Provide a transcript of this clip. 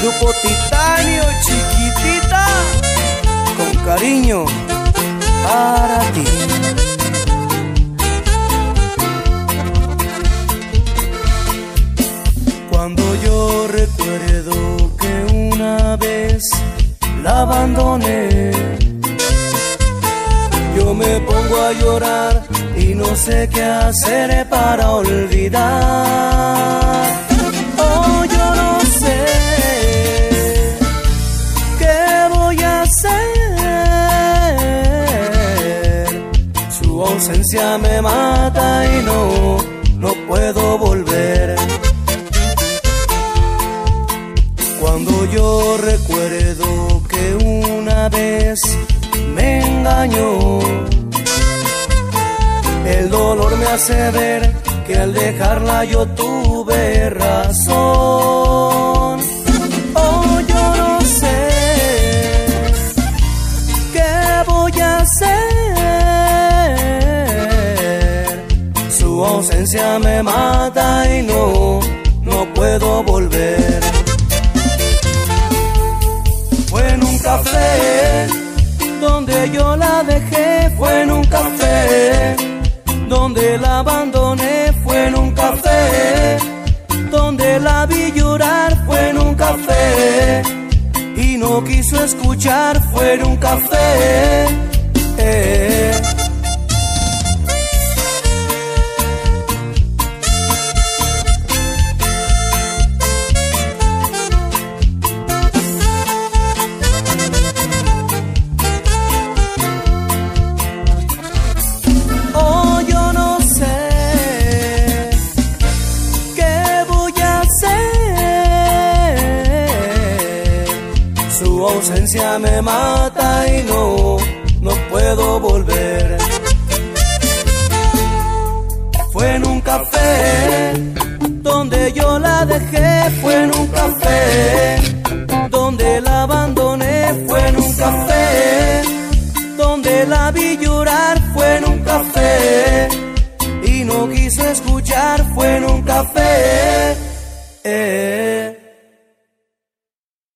Grupo Titanio, chiquitita, con cariño para ti. Cuando yo recuerdo que una vez la abandoné, yo me pongo a llorar y no sé qué hacer para olvidar. Ausencia me mata y no, no puedo volver. Cuando yo recuerdo que una vez me engañó, el dolor me hace ver que al dejarla yo tuve razón. Su ausencia me mata y no, no puedo volver. Fue en un café donde yo la dejé, fue en un café donde la abandoné, fue en un café donde la vi llorar, fue en un café y no quiso escuchar, fue en un café. Eh. Tu ausencia me mata y no, no puedo volver. Fue en un café donde yo la dejé, fue en un café donde la abandoné, fue en un café donde la vi llorar, fue en un café y no quise escuchar, fue en un café. Eh.